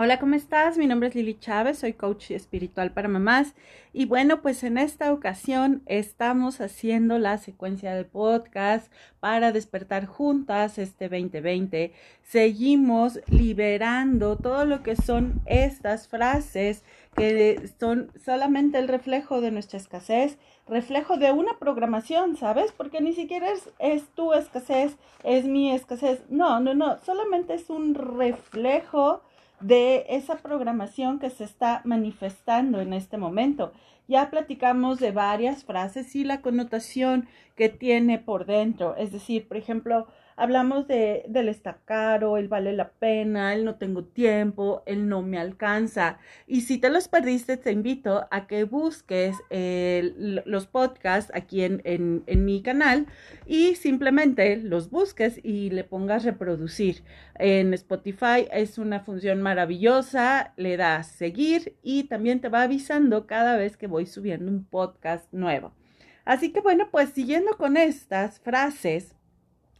Hola, ¿cómo estás? Mi nombre es Lili Chávez, soy coach espiritual para mamás y bueno, pues en esta ocasión estamos haciendo la secuencia de podcast para despertar juntas este 2020. Seguimos liberando todo lo que son estas frases que son solamente el reflejo de nuestra escasez, reflejo de una programación, ¿sabes? Porque ni siquiera es, es tu escasez, es mi escasez. No, no, no, solamente es un reflejo de esa programación que se está manifestando en este momento. Ya platicamos de varias frases y la connotación que tiene por dentro. Es decir, por ejemplo, Hablamos de, del estar caro, el vale la pena, el no tengo tiempo, el no me alcanza. Y si te los perdiste, te invito a que busques los podcasts aquí en, en, en, mi canal y simplemente los busques y le pongas reproducir. En Spotify es una función maravillosa, le das seguir y también te va avisando cada vez que voy subiendo un podcast nuevo. Así que bueno, pues siguiendo con estas frases,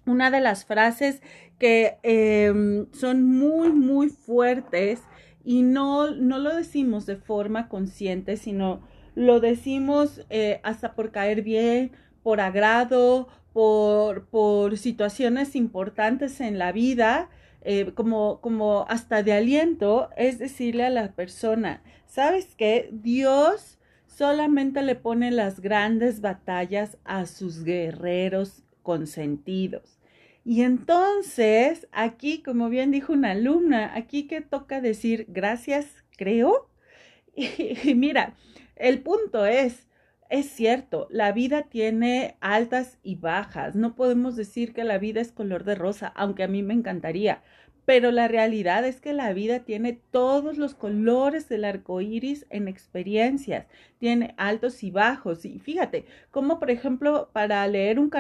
una de las frases que em, son muy, muy fuertes y no, no lo decimos de forma consciente, sino lo decimos eh, hasta por caer bien, por agrado, por, por situaciones importantes en la vida, eh, como, como hasta de aliento, es decirle a la persona, ¿sabes qué? Dios solamente le pone las grandes batallas a sus guerreros consentidos. Y entonces, aquí, como bien dijo una alumna, aquí que toca decir gracias, creo. Y, mira, el punto es, es cierto, la vida tiene altas y bajas. No podemos decir que la vida es color de rosa, aunque a mí me encantaría. Pero la realidad es que la vida tiene todos los colores del arco iris en experiencias, tiene altos y bajos. Y fíjate, como por ejemplo, para leer un,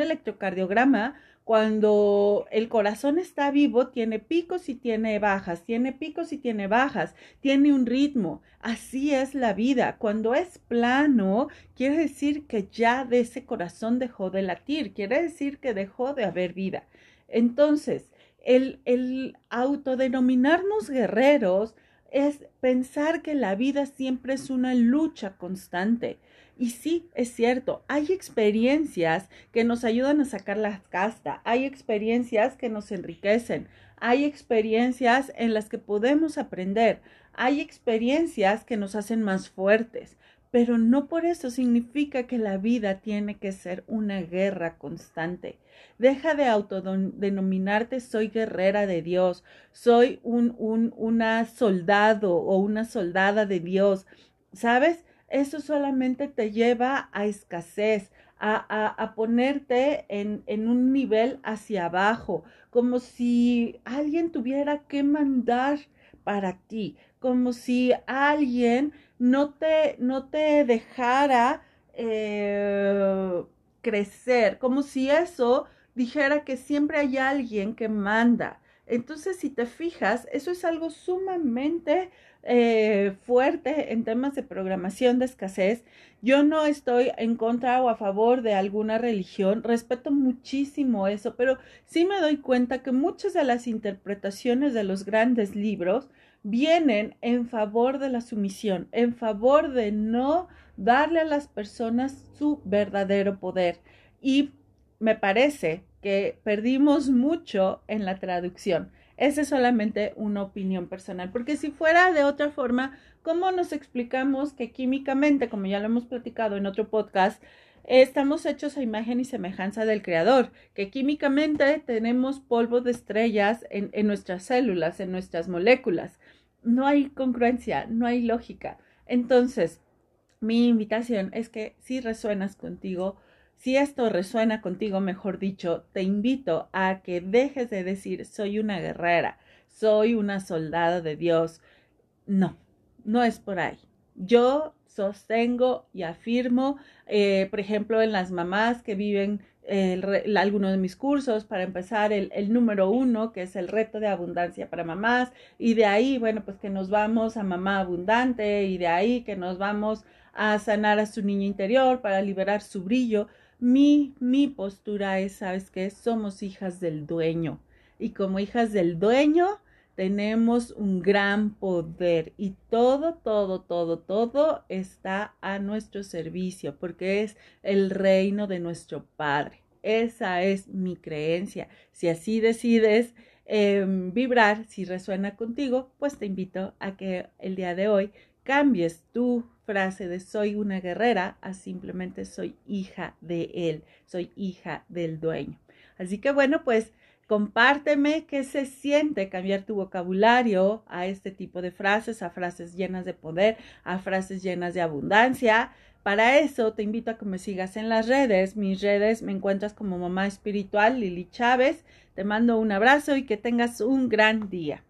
electrocardiograma, cuando el corazón está vivo, tiene picos y tiene bajas, tiene picos y tiene bajas, tiene un ritmo. Así es la vida. Cuando es plano, quiere decir que ya de ese corazón dejó de latir, quiere decir que dejó de haber vida. Entonces, el, el autodenominarnos guerreros es pensar que la vida siempre es una lucha constante. Y sí, es cierto, hay experiencias que nos ayudan a sacar la casta, hay experiencias que nos enriquecen, hay experiencias en las que podemos aprender, hay experiencias que nos hacen más fuertes, pero no por eso significa que la vida tiene que ser una guerra constante. Deja de autodenominarte soy guerrera de Dios, soy un, un una soldado o una soldada de Dios. ¿Sabes? Eso solamente te lleva a escasez, a, a, a ponerte en, en un nivel hacia abajo, como si alguien tuviera que mandar para ti, como si alguien no te, no te dejara eh, crecer, como si eso dijera que siempre hay alguien que manda. Entonces, si te fijas, eso es algo sumamente eh, fuerte en temas de programación de escasez. Yo no estoy en contra o a favor de alguna religión, respeto muchísimo eso, pero sí me doy cuenta que muchas de las interpretaciones de los grandes libros vienen en favor de la sumisión, en favor de no darle a las personas su verdadero poder. Y me parece que perdimos mucho en la traducción. Esa es solamente una opinión personal, porque si fuera de otra forma, ¿cómo nos explicamos que químicamente, como ya lo hemos platicado en otro podcast, estamos hechos a imagen y semejanza del Creador, que químicamente tenemos polvo de estrellas en, en nuestras células, en nuestras moléculas? No hay congruencia, no hay lógica. Entonces, mi invitación es que si resuenas contigo, si esto resuena contigo, mejor dicho, te invito a que dejes de decir soy una guerrera, soy una soldada de Dios. No, no es por ahí. Yo sostengo y afirmo, eh, por ejemplo, en las mamás que viven el, alguno de mis cursos, para empezar el, el, número uno, que es el reto de abundancia para mamás, y de ahí, bueno, pues que nos vamos a mamá abundante, y de ahí que nos vamos a sanar a su niño interior para liberar su brillo. Mi, mi postura es, ¿sabes qué? Somos hijas del dueño. Y como hijas del dueño, tenemos un gran poder y todo, todo, todo, todo está a nuestro servicio porque es el reino de nuestro Padre. Esa es mi creencia. Si así decides em, vibrar, si resuena contigo, pues te invito a que el día de hoy cambies tu frase de soy una guerrera a simplemente soy hija de él, soy hija del dueño. Así que bueno, pues Compárteme qué se siente cambiar tu vocabulario a este tipo de frases, a frases llenas de poder, a frases llenas de abundancia. Para eso te invito a que me sigas en las redes. Mis redes me encuentras como mamá espiritual Lili Chávez. Te mando un abrazo y que tengas un gran día.